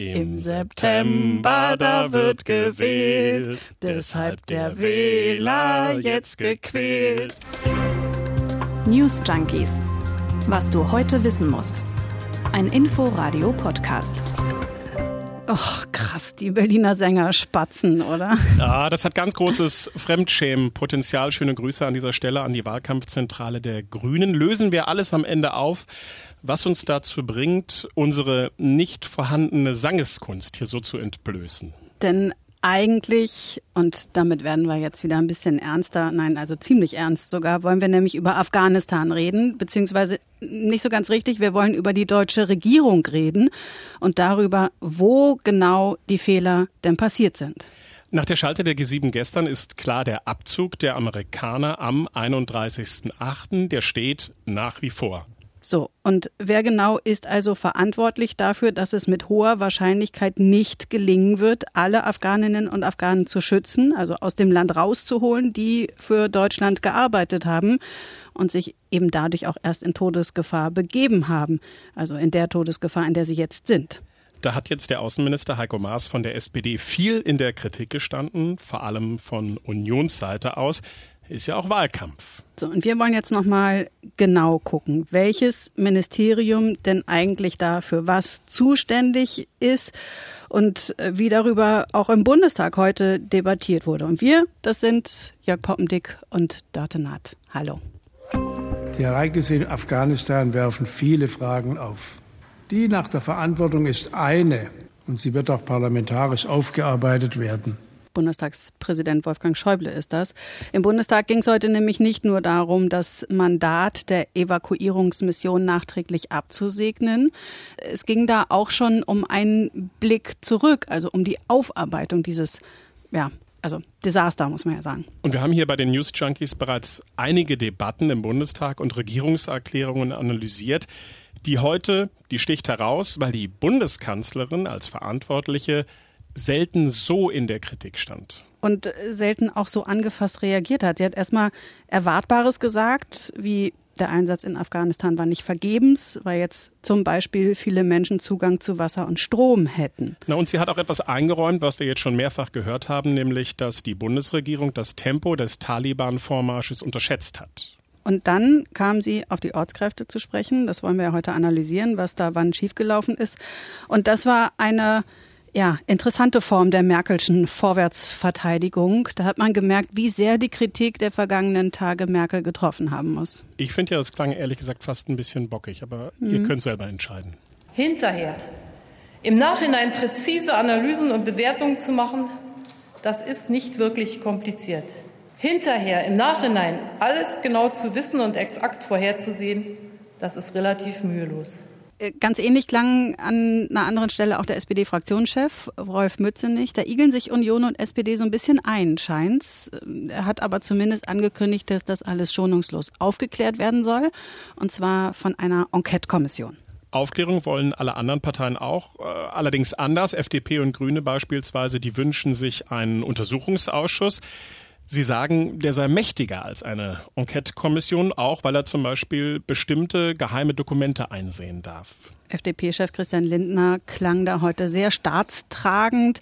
Im September, da wird gewählt, deshalb der Wähler jetzt gequält. News Junkies. Was du heute wissen musst. Ein Info-Radio-Podcast. Och, krass, die Berliner Sänger spatzen, oder? Ja, das hat ganz großes Fremdschämen-Potenzial. Schöne Grüße an dieser Stelle an die Wahlkampfzentrale der Grünen. Lösen wir alles am Ende auf, was uns dazu bringt, unsere nicht vorhandene Sangeskunst hier so zu entblößen. Denn eigentlich, und damit werden wir jetzt wieder ein bisschen ernster, nein, also ziemlich ernst sogar, wollen wir nämlich über Afghanistan reden, beziehungsweise nicht so ganz richtig, wir wollen über die deutsche Regierung reden und darüber, wo genau die Fehler denn passiert sind. Nach der Schalte der G7 gestern ist klar, der Abzug der Amerikaner am 31.08., der steht nach wie vor. So, und wer genau ist also verantwortlich dafür, dass es mit hoher Wahrscheinlichkeit nicht gelingen wird, alle Afghaninnen und Afghanen zu schützen, also aus dem Land rauszuholen, die für Deutschland gearbeitet haben und sich eben dadurch auch erst in Todesgefahr begeben haben, also in der Todesgefahr, in der sie jetzt sind. Da hat jetzt der Außenminister Heiko Maas von der SPD viel in der Kritik gestanden, vor allem von Unionsseite aus ist ja auch Wahlkampf. So, und wir wollen jetzt nochmal genau gucken, welches Ministerium denn eigentlich da für was zuständig ist und äh, wie darüber auch im Bundestag heute debattiert wurde. Und wir, das sind Jörg Poppendick und Dörte Naht. Hallo. Die Ereignisse in Afghanistan werfen viele Fragen auf. Die nach der Verantwortung ist eine und sie wird auch parlamentarisch aufgearbeitet werden. Bundestagspräsident Wolfgang Schäuble ist das. Im Bundestag ging es heute nämlich nicht nur darum, das Mandat der Evakuierungsmission nachträglich abzusegnen. Es ging da auch schon um einen Blick zurück, also um die Aufarbeitung dieses, ja, also Desaster, muss man ja sagen. Und wir haben hier bei den News Junkies bereits einige Debatten im Bundestag und Regierungserklärungen analysiert. Die heute, die sticht heraus, weil die Bundeskanzlerin als Verantwortliche selten so in der Kritik stand. Und selten auch so angefasst reagiert hat. Sie hat erstmal Erwartbares gesagt, wie der Einsatz in Afghanistan war nicht vergebens, weil jetzt zum Beispiel viele Menschen Zugang zu Wasser und Strom hätten. Na, und sie hat auch etwas eingeräumt, was wir jetzt schon mehrfach gehört haben, nämlich, dass die Bundesregierung das Tempo des Taliban-Vormarsches unterschätzt hat. Und dann kam sie auf die Ortskräfte zu sprechen. Das wollen wir ja heute analysieren, was da wann schiefgelaufen ist. Und das war eine ja, interessante Form der Merkelschen Vorwärtsverteidigung. Da hat man gemerkt, wie sehr die Kritik der vergangenen Tage Merkel getroffen haben muss. Ich finde ja, das klang ehrlich gesagt fast ein bisschen bockig, aber mhm. ihr könnt selber entscheiden. Hinterher, im Nachhinein präzise Analysen und Bewertungen zu machen, das ist nicht wirklich kompliziert. Hinterher, im Nachhinein, alles genau zu wissen und exakt vorherzusehen, das ist relativ mühelos. Äh, ganz ähnlich klang an einer anderen Stelle auch der SPD-Fraktionschef Rolf Mützenich. Da igeln sich Union und SPD so ein bisschen ein, scheint's. Er hat aber zumindest angekündigt, dass das alles schonungslos aufgeklärt werden soll. Und zwar von einer Enquete-Kommission. Aufklärung wollen alle anderen Parteien auch, äh, allerdings anders. FDP und Grüne beispielsweise, die wünschen sich einen Untersuchungsausschuss. Sie sagen, der sei mächtiger als eine Enquete-Kommission, auch weil er zum Beispiel bestimmte geheime Dokumente einsehen darf. FDP-Chef Christian Lindner klang da heute sehr staatstragend,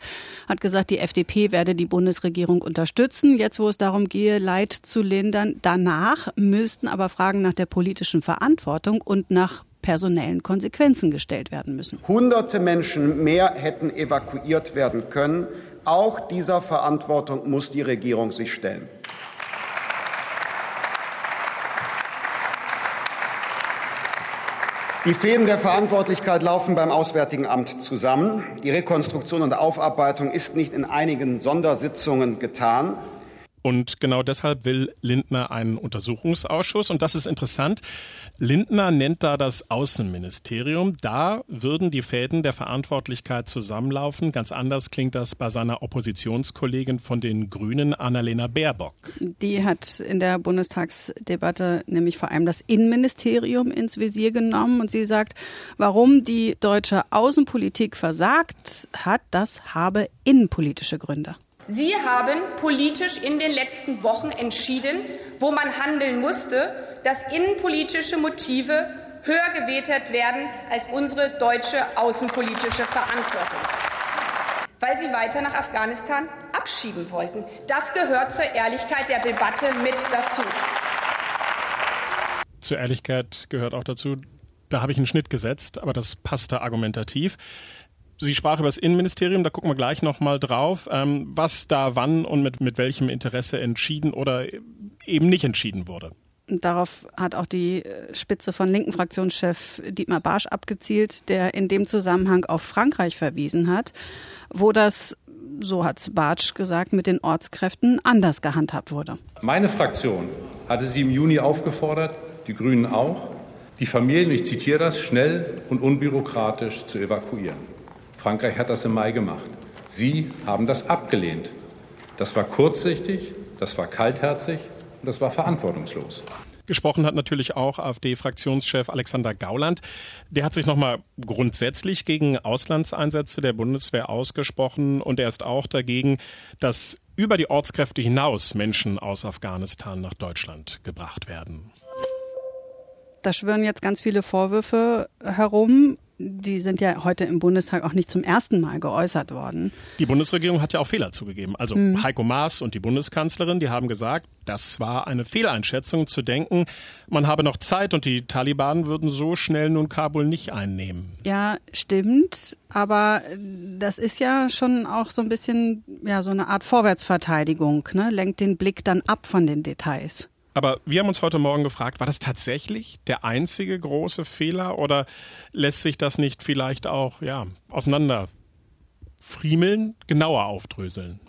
hat gesagt, die FDP werde die Bundesregierung unterstützen, jetzt wo es darum gehe, Leid zu lindern. Danach müssten aber Fragen nach der politischen Verantwortung und nach personellen Konsequenzen gestellt werden müssen. Hunderte Menschen mehr hätten evakuiert werden können. Auch dieser Verantwortung muss die Regierung sich stellen. Die Fäden der Verantwortlichkeit laufen beim Auswärtigen Amt zusammen. Die Rekonstruktion und Aufarbeitung ist nicht in einigen Sondersitzungen getan. Und genau deshalb will Lindner einen Untersuchungsausschuss. Und das ist interessant. Lindner nennt da das Außenministerium. Da würden die Fäden der Verantwortlichkeit zusammenlaufen. Ganz anders klingt das bei seiner Oppositionskollegin von den Grünen, Annalena Baerbock. Die hat in der Bundestagsdebatte nämlich vor allem das Innenministerium ins Visier genommen. Und sie sagt, warum die deutsche Außenpolitik versagt hat, das habe innenpolitische Gründe. Sie haben politisch in den letzten Wochen entschieden, wo man handeln musste, dass innenpolitische Motive höher gewertet werden als unsere deutsche außenpolitische Verantwortung weil sie weiter nach Afghanistan abschieben wollten. Das gehört zur Ehrlichkeit der Debatte mit dazu. Zur Ehrlichkeit gehört auch dazu, da habe ich einen Schnitt gesetzt, aber das passte argumentativ. Sie sprach über das Innenministerium, da gucken wir gleich nochmal drauf, ähm, was da wann und mit, mit welchem Interesse entschieden oder eben nicht entschieden wurde. Darauf hat auch die äh, Spitze von linken Fraktionschef Dietmar Barsch abgezielt, der in dem Zusammenhang auf Frankreich verwiesen hat, wo das, so hat Bartsch gesagt, mit den Ortskräften anders gehandhabt wurde. Meine Fraktion hatte sie im Juni aufgefordert, die Grünen auch, die Familien, ich zitiere das, schnell und unbürokratisch zu evakuieren. Frankreich hat das im Mai gemacht. Sie haben das abgelehnt. Das war kurzsichtig, das war kaltherzig und das war verantwortungslos. Gesprochen hat natürlich auch AfD-Fraktionschef Alexander Gauland. Der hat sich nochmal grundsätzlich gegen Auslandseinsätze der Bundeswehr ausgesprochen und er ist auch dagegen, dass über die Ortskräfte hinaus Menschen aus Afghanistan nach Deutschland gebracht werden. Da schwirren jetzt ganz viele Vorwürfe herum die sind ja heute im Bundestag auch nicht zum ersten Mal geäußert worden. Die Bundesregierung hat ja auch Fehler zugegeben. Also hm. Heiko Maas und die Bundeskanzlerin, die haben gesagt, das war eine Fehleinschätzung zu denken, man habe noch Zeit und die Taliban würden so schnell nun Kabul nicht einnehmen. Ja, stimmt. Aber das ist ja schon auch so ein bisschen ja so eine Art Vorwärtsverteidigung, ne? lenkt den Blick dann ab von den Details. Aber wir haben uns heute Morgen gefragt, war das tatsächlich der einzige große Fehler oder lässt sich das nicht vielleicht auch ja, auseinander friemeln, genauer aufdröseln?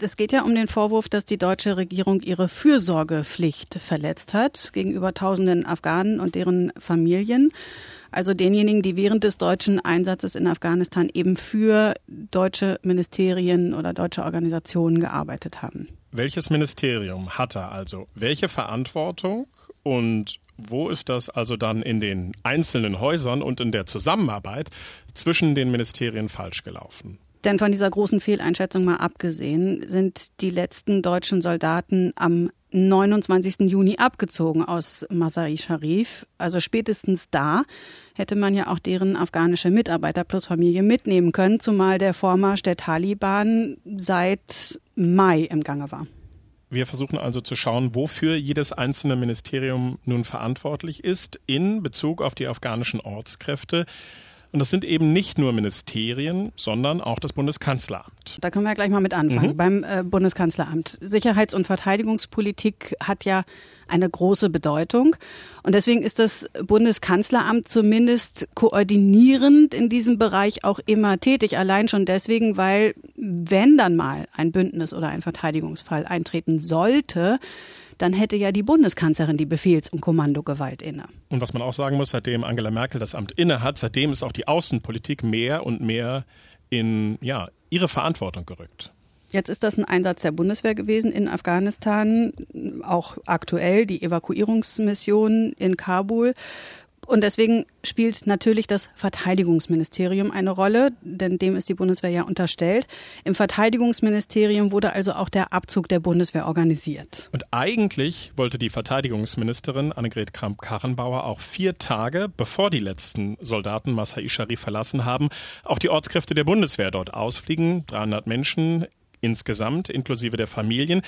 Es geht ja um den Vorwurf, dass die deutsche Regierung ihre Fürsorgepflicht verletzt hat gegenüber tausenden Afghanen und deren Familien. Also denjenigen, die während des deutschen Einsatzes in Afghanistan eben für deutsche Ministerien oder deutsche Organisationen gearbeitet haben. Welches Ministerium hat er also welche Verantwortung und wo ist das also dann in den einzelnen Häusern und in der Zusammenarbeit zwischen den Ministerien falsch gelaufen? Denn von dieser großen Fehleinschätzung mal abgesehen, sind die letzten deutschen Soldaten am 29. Juni abgezogen aus Masai Sharif. Also spätestens da hätte man ja auch deren afghanische Mitarbeiter plus Familie mitnehmen können, zumal der Vormarsch der Taliban seit Mai im Gange war. Wir versuchen also zu schauen, wofür jedes einzelne Ministerium nun verantwortlich ist in Bezug auf die afghanischen Ortskräfte. Und das sind eben nicht nur Ministerien, sondern auch das Bundeskanzleramt. Da können wir ja gleich mal mit anfangen. Mhm. Beim äh, Bundeskanzleramt. Sicherheits- und Verteidigungspolitik hat ja eine große Bedeutung. Und deswegen ist das Bundeskanzleramt zumindest koordinierend in diesem Bereich auch immer tätig. Allein schon deswegen, weil wenn dann mal ein Bündnis oder ein Verteidigungsfall eintreten sollte, dann hätte ja die Bundeskanzlerin die Befehls- und Kommandogewalt inne. Und was man auch sagen muss, seitdem Angela Merkel das Amt inne hat, seitdem ist auch die Außenpolitik mehr und mehr in ja, ihre Verantwortung gerückt. Jetzt ist das ein Einsatz der Bundeswehr gewesen in Afghanistan, auch aktuell die Evakuierungsmission in Kabul. Und deswegen spielt natürlich das Verteidigungsministerium eine Rolle, denn dem ist die Bundeswehr ja unterstellt. Im Verteidigungsministerium wurde also auch der Abzug der Bundeswehr organisiert. Und eigentlich wollte die Verteidigungsministerin Annegret Kramp-Karrenbauer auch vier Tage, bevor die letzten Soldaten Masai Sharif verlassen haben, auch die Ortskräfte der Bundeswehr dort ausfliegen. 300 Menschen insgesamt, inklusive der Familien.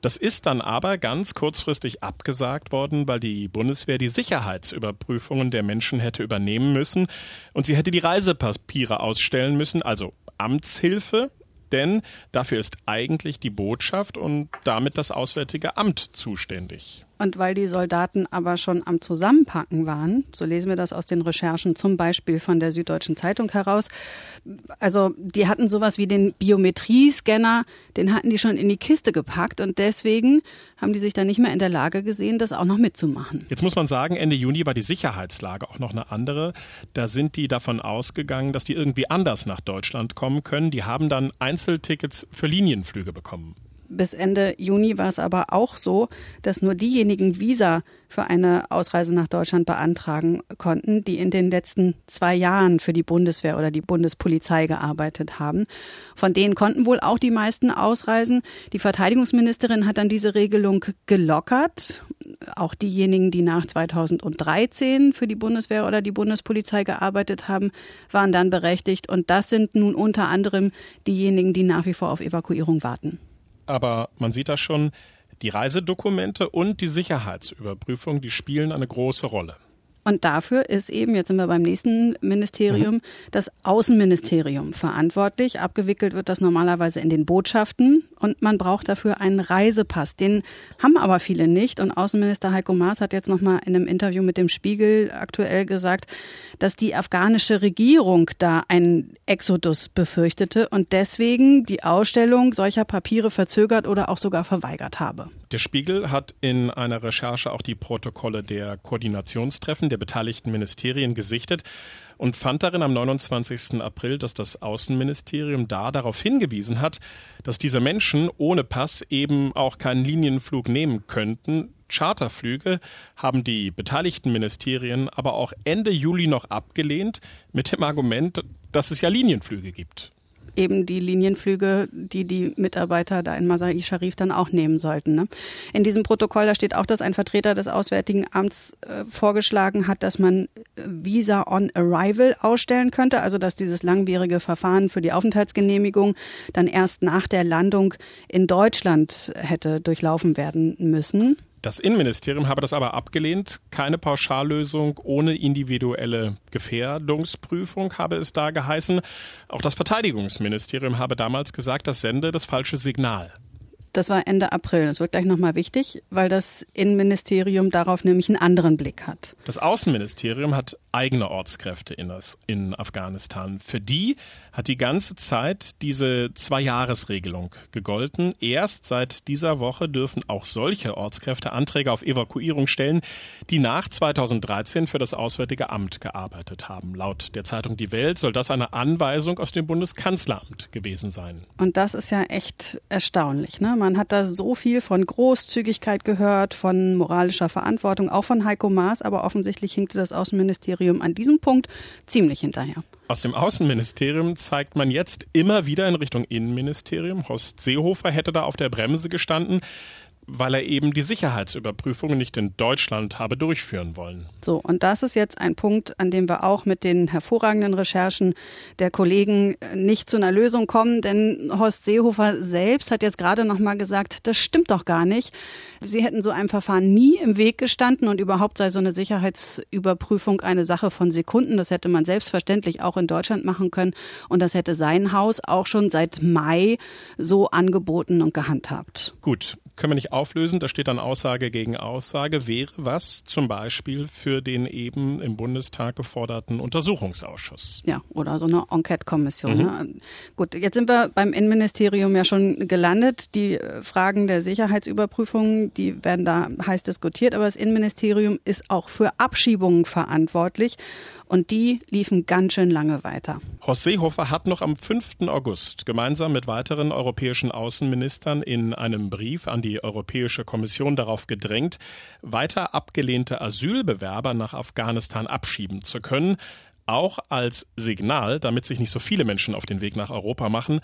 Das ist dann aber ganz kurzfristig abgesagt worden, weil die Bundeswehr die Sicherheitsüberprüfungen der Menschen hätte übernehmen müssen und sie hätte die Reisepapiere ausstellen müssen, also Amtshilfe, denn dafür ist eigentlich die Botschaft und damit das Auswärtige Amt zuständig. Und weil die Soldaten aber schon am Zusammenpacken waren, so lesen wir das aus den Recherchen zum Beispiel von der Süddeutschen Zeitung heraus, also die hatten sowas wie den Biometriescanner, den hatten die schon in die Kiste gepackt und deswegen haben die sich dann nicht mehr in der Lage gesehen, das auch noch mitzumachen. Jetzt muss man sagen, Ende Juni war die Sicherheitslage auch noch eine andere. Da sind die davon ausgegangen, dass die irgendwie anders nach Deutschland kommen können. Die haben dann Einzeltickets für Linienflüge bekommen. Bis Ende Juni war es aber auch so, dass nur diejenigen Visa für eine Ausreise nach Deutschland beantragen konnten, die in den letzten zwei Jahren für die Bundeswehr oder die Bundespolizei gearbeitet haben. Von denen konnten wohl auch die meisten ausreisen. Die Verteidigungsministerin hat dann diese Regelung gelockert. Auch diejenigen, die nach 2013 für die Bundeswehr oder die Bundespolizei gearbeitet haben, waren dann berechtigt. Und das sind nun unter anderem diejenigen, die nach wie vor auf Evakuierung warten aber man sieht das schon, die Reisedokumente und die Sicherheitsüberprüfung, die spielen eine große Rolle. Und dafür ist eben, jetzt sind wir beim nächsten Ministerium, mhm. das Außenministerium verantwortlich. Abgewickelt wird das normalerweise in den Botschaften und man braucht dafür einen Reisepass. Den haben aber viele nicht. Und Außenminister Heiko Maas hat jetzt nochmal in einem Interview mit dem Spiegel aktuell gesagt, dass die afghanische Regierung da einen Exodus befürchtete und deswegen die Ausstellung solcher Papiere verzögert oder auch sogar verweigert habe. Der Spiegel hat in einer Recherche auch die Protokolle der Koordinationstreffen der beteiligten Ministerien gesichtet und fand darin am 29. April, dass das Außenministerium da darauf hingewiesen hat, dass diese Menschen ohne Pass eben auch keinen Linienflug nehmen könnten. Charterflüge haben die beteiligten Ministerien aber auch Ende Juli noch abgelehnt mit dem Argument, dass es ja Linienflüge gibt eben die Linienflüge, die die Mitarbeiter da in Masai Sharif dann auch nehmen sollten. Ne? In diesem Protokoll, da steht auch, dass ein Vertreter des Auswärtigen Amts äh, vorgeschlagen hat, dass man äh, Visa on Arrival ausstellen könnte, also dass dieses langwierige Verfahren für die Aufenthaltsgenehmigung dann erst nach der Landung in Deutschland hätte durchlaufen werden müssen. Das Innenministerium habe das aber abgelehnt. Keine Pauschallösung ohne individuelle Gefährdungsprüfung habe es da geheißen. Auch das Verteidigungsministerium habe damals gesagt, das sende das falsche Signal. Das war Ende April. Das wird gleich nochmal wichtig, weil das Innenministerium darauf nämlich einen anderen Blick hat. Das Außenministerium hat eigene Ortskräfte in, das, in Afghanistan. Für die hat die ganze Zeit diese Zwei-Jahres-Regelung gegolten. Erst seit dieser Woche dürfen auch solche Ortskräfte Anträge auf Evakuierung stellen, die nach 2013 für das Auswärtige Amt gearbeitet haben. Laut der Zeitung Die Welt soll das eine Anweisung aus dem Bundeskanzleramt gewesen sein. Und das ist ja echt erstaunlich. Ne? Man hat da so viel von Großzügigkeit gehört, von moralischer Verantwortung, auch von Heiko Maas, aber offensichtlich hinkte das Außenministerium an diesem Punkt ziemlich hinterher. Aus dem Außenministerium zeigt man jetzt immer wieder in Richtung Innenministerium. Horst Seehofer hätte da auf der Bremse gestanden weil er eben die Sicherheitsüberprüfungen nicht in Deutschland habe durchführen wollen. So, und das ist jetzt ein Punkt, an dem wir auch mit den hervorragenden Recherchen der Kollegen nicht zu einer Lösung kommen, denn Horst Seehofer selbst hat jetzt gerade noch mal gesagt, das stimmt doch gar nicht. Sie hätten so einem Verfahren nie im Weg gestanden und überhaupt sei so eine Sicherheitsüberprüfung eine Sache von Sekunden. Das hätte man selbstverständlich auch in Deutschland machen können und das hätte sein Haus auch schon seit Mai so angeboten und gehandhabt. Gut, können wir nicht auflösen. Da steht dann Aussage gegen Aussage. Wäre was zum Beispiel für den eben im Bundestag geforderten Untersuchungsausschuss? Ja, oder so eine Enquete-Kommission. Mhm. Ne? Gut, jetzt sind wir beim Innenministerium ja schon gelandet. Die äh, Fragen der Sicherheitsüberprüfung, die werden da heiß diskutiert. Aber das Innenministerium ist auch für Abschiebungen verantwortlich. Und die liefen ganz schön lange weiter. Horst Seehofer hat noch am 5. August gemeinsam mit weiteren europäischen Außenministern in einem Brief an die Europäische Kommission darauf gedrängt, weiter abgelehnte Asylbewerber nach Afghanistan abschieben zu können, auch als Signal, damit sich nicht so viele Menschen auf den Weg nach Europa machen.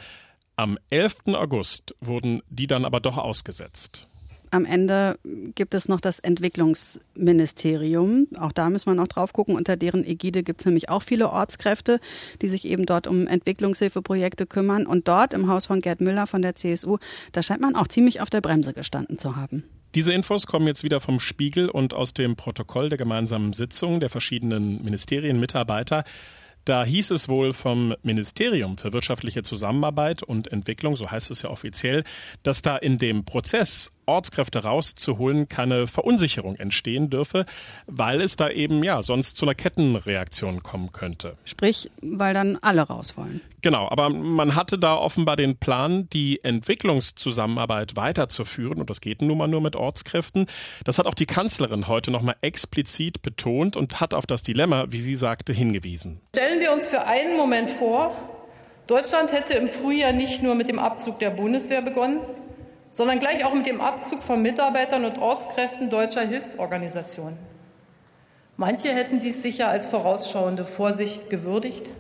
Am 11. August wurden die dann aber doch ausgesetzt. Am Ende gibt es noch das Entwicklungsministerium. Auch da müssen wir noch drauf gucken. Unter deren Ägide gibt es nämlich auch viele Ortskräfte, die sich eben dort um Entwicklungshilfeprojekte kümmern. Und dort im Haus von Gerd Müller von der CSU, da scheint man auch ziemlich auf der Bremse gestanden zu haben. Diese Infos kommen jetzt wieder vom Spiegel und aus dem Protokoll der gemeinsamen Sitzung der verschiedenen Ministerienmitarbeiter. Da hieß es wohl vom Ministerium für wirtschaftliche Zusammenarbeit und Entwicklung, so heißt es ja offiziell, dass da in dem Prozess Ortskräfte rauszuholen keine Verunsicherung entstehen dürfe, weil es da eben ja sonst zu einer Kettenreaktion kommen könnte. Sprich, weil dann alle raus wollen. Genau, aber man hatte da offenbar den Plan, die Entwicklungszusammenarbeit weiterzuführen und das geht nun mal nur mit Ortskräften. Das hat auch die Kanzlerin heute nochmal explizit betont und hat auf das Dilemma, wie sie sagte, hingewiesen. Stellen wir uns für einen Moment vor, Deutschland hätte im Frühjahr nicht nur mit dem Abzug der Bundeswehr begonnen, sondern gleich auch mit dem Abzug von Mitarbeitern und Ortskräften deutscher Hilfsorganisationen. Manche hätten dies sicher als vorausschauende Vorsicht gewürdigt,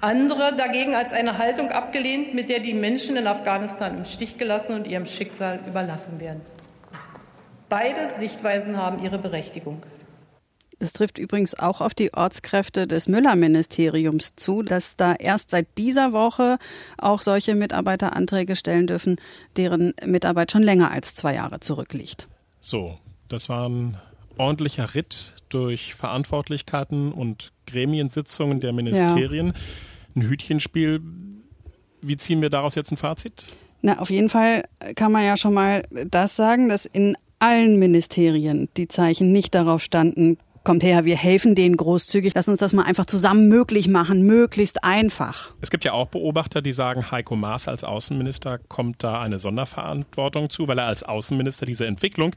andere dagegen als eine Haltung abgelehnt, mit der die Menschen in Afghanistan im Stich gelassen und ihrem Schicksal überlassen werden. Beide Sichtweisen haben ihre Berechtigung. Das trifft übrigens auch auf die Ortskräfte des Müller-Ministeriums zu, dass da erst seit dieser Woche auch solche Mitarbeiteranträge stellen dürfen, deren Mitarbeit schon länger als zwei Jahre zurückliegt. So, das war ein ordentlicher Ritt durch Verantwortlichkeiten und Gremiensitzungen der Ministerien. Ja. Ein Hütchenspiel. Wie ziehen wir daraus jetzt ein Fazit? Na, auf jeden Fall kann man ja schon mal das sagen, dass in allen Ministerien die Zeichen nicht darauf standen, kommt her, wir helfen denen großzügig, lass uns das mal einfach zusammen möglich machen, möglichst einfach. Es gibt ja auch Beobachter, die sagen, Heiko Maas als Außenminister kommt da eine Sonderverantwortung zu, weil er als Außenminister diese Entwicklung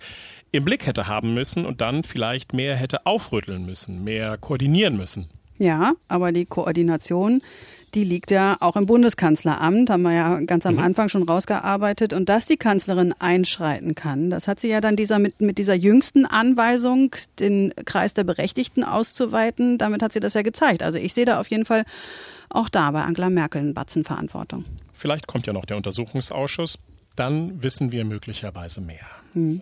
im Blick hätte haben müssen und dann vielleicht mehr hätte aufrütteln müssen, mehr koordinieren müssen. Ja, aber die Koordination die liegt ja auch im Bundeskanzleramt, haben wir ja ganz am mhm. Anfang schon rausgearbeitet. Und dass die Kanzlerin einschreiten kann, das hat sie ja dann dieser mit, mit dieser jüngsten Anweisung, den Kreis der Berechtigten auszuweiten, damit hat sie das ja gezeigt. Also ich sehe da auf jeden Fall auch da bei Angela Merkel einen Batzen Verantwortung. Vielleicht kommt ja noch der Untersuchungsausschuss, dann wissen wir möglicherweise mehr. Mhm.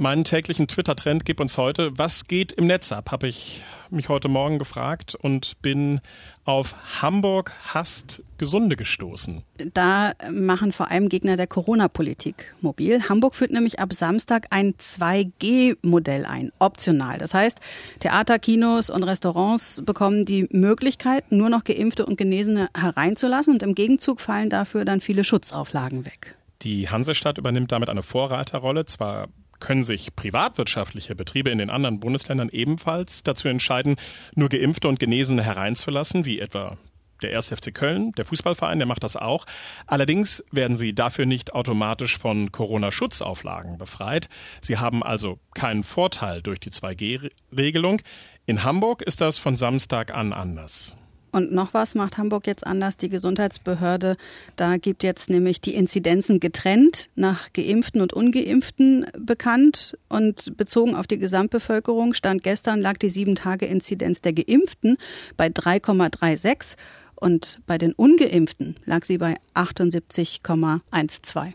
Meinen täglichen Twitter-Trend gib uns heute, was geht im Netz ab, habe ich mich heute Morgen gefragt und bin auf Hamburg hasst Gesunde gestoßen. Da machen vor allem Gegner der Corona-Politik mobil. Hamburg führt nämlich ab Samstag ein 2G-Modell ein, optional. Das heißt, Theater, Kinos und Restaurants bekommen die Möglichkeit, nur noch Geimpfte und Genesene hereinzulassen und im Gegenzug fallen dafür dann viele Schutzauflagen weg. Die Hansestadt übernimmt damit eine Vorreiterrolle. Zwar können sich privatwirtschaftliche Betriebe in den anderen Bundesländern ebenfalls dazu entscheiden, nur Geimpfte und Genesene hereinzulassen, wie etwa der 1. FC Köln, der Fußballverein, der macht das auch. Allerdings werden sie dafür nicht automatisch von Corona-Schutzauflagen befreit. Sie haben also keinen Vorteil durch die 2G-Regelung. In Hamburg ist das von Samstag an anders. Und noch was macht Hamburg jetzt anders. Die Gesundheitsbehörde, da gibt jetzt nämlich die Inzidenzen getrennt nach Geimpften und Ungeimpften bekannt. Und bezogen auf die Gesamtbevölkerung stand gestern lag die sieben Tage Inzidenz der Geimpften bei 3,36 und bei den Ungeimpften lag sie bei 78,12.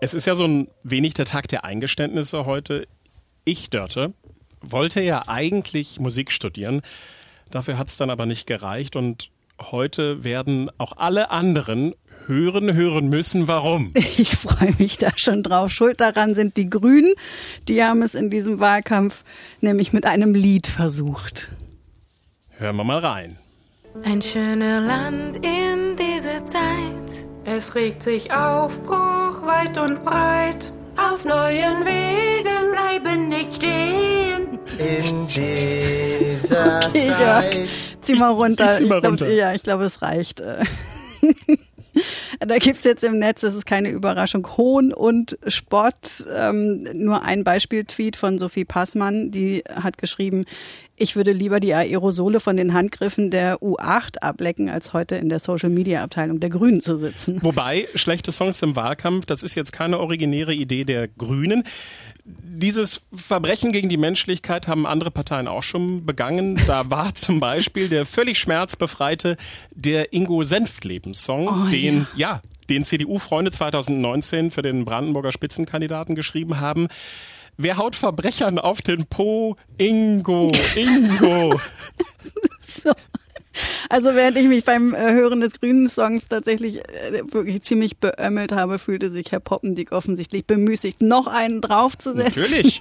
Es ist ja so ein wenig der Tag der Eingeständnisse heute. Ich, Dörte, wollte ja eigentlich Musik studieren. Dafür hat es dann aber nicht gereicht und heute werden auch alle anderen hören, hören müssen. Warum? Ich freue mich da schon drauf. Schuld daran sind die Grünen. Die haben es in diesem Wahlkampf nämlich mit einem Lied versucht. Hören wir mal rein. Ein schöner Land in dieser Zeit. Es regt sich Aufbruch weit und breit. Auf neuen Wegen bleiben nicht stehen. In dieser okay, Zeit. Ja. Zieh mal runter. Zieh mal runter. Ich glaub, ja, ich glaube, es reicht. Da gibt's jetzt im Netz, das ist keine Überraschung, Hohn und Spott. Ähm, nur ein Beispiel-Tweet von Sophie Passmann, die hat geschrieben, ich würde lieber die Aerosole von den Handgriffen der U8 ablecken, als heute in der Social-Media-Abteilung der Grünen zu sitzen. Wobei, schlechte Songs im Wahlkampf, das ist jetzt keine originäre Idee der Grünen. Dieses Verbrechen gegen die Menschlichkeit haben andere Parteien auch schon begangen. Da war zum Beispiel der völlig schmerzbefreite der Ingo Senft-Lebenssong, oh, den, ja, ja den CDU-Freunde 2019 für den Brandenburger Spitzenkandidaten geschrieben haben. Wer haut Verbrechern auf den Po? Ingo, Ingo. so. Also während ich mich beim äh, Hören des grünen Songs tatsächlich äh, wirklich ziemlich beömmelt habe, fühlte sich Herr Poppendick offensichtlich bemüßigt, noch einen draufzusetzen. Natürlich.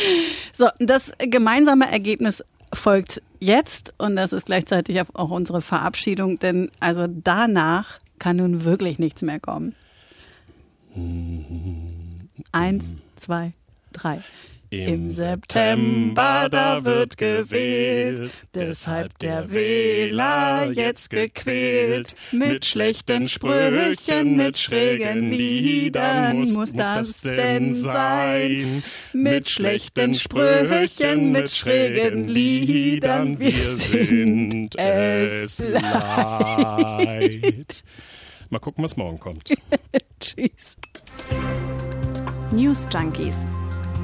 so, das gemeinsame Ergebnis folgt jetzt und das ist gleichzeitig auch unsere Verabschiedung, denn also danach kann nun wirklich nichts mehr kommen. Eins, zwei, drei. Im September, da wird gewählt, deshalb der Wähler jetzt gequält. Mit schlechten Sprüchen, mit schrägen Liedern, muss, muss das denn sein? Mit schlechten Sprüchen, mit schrägen Liedern, wir sind es leid. Mal gucken, was morgen kommt. Tschüss. News Junkies.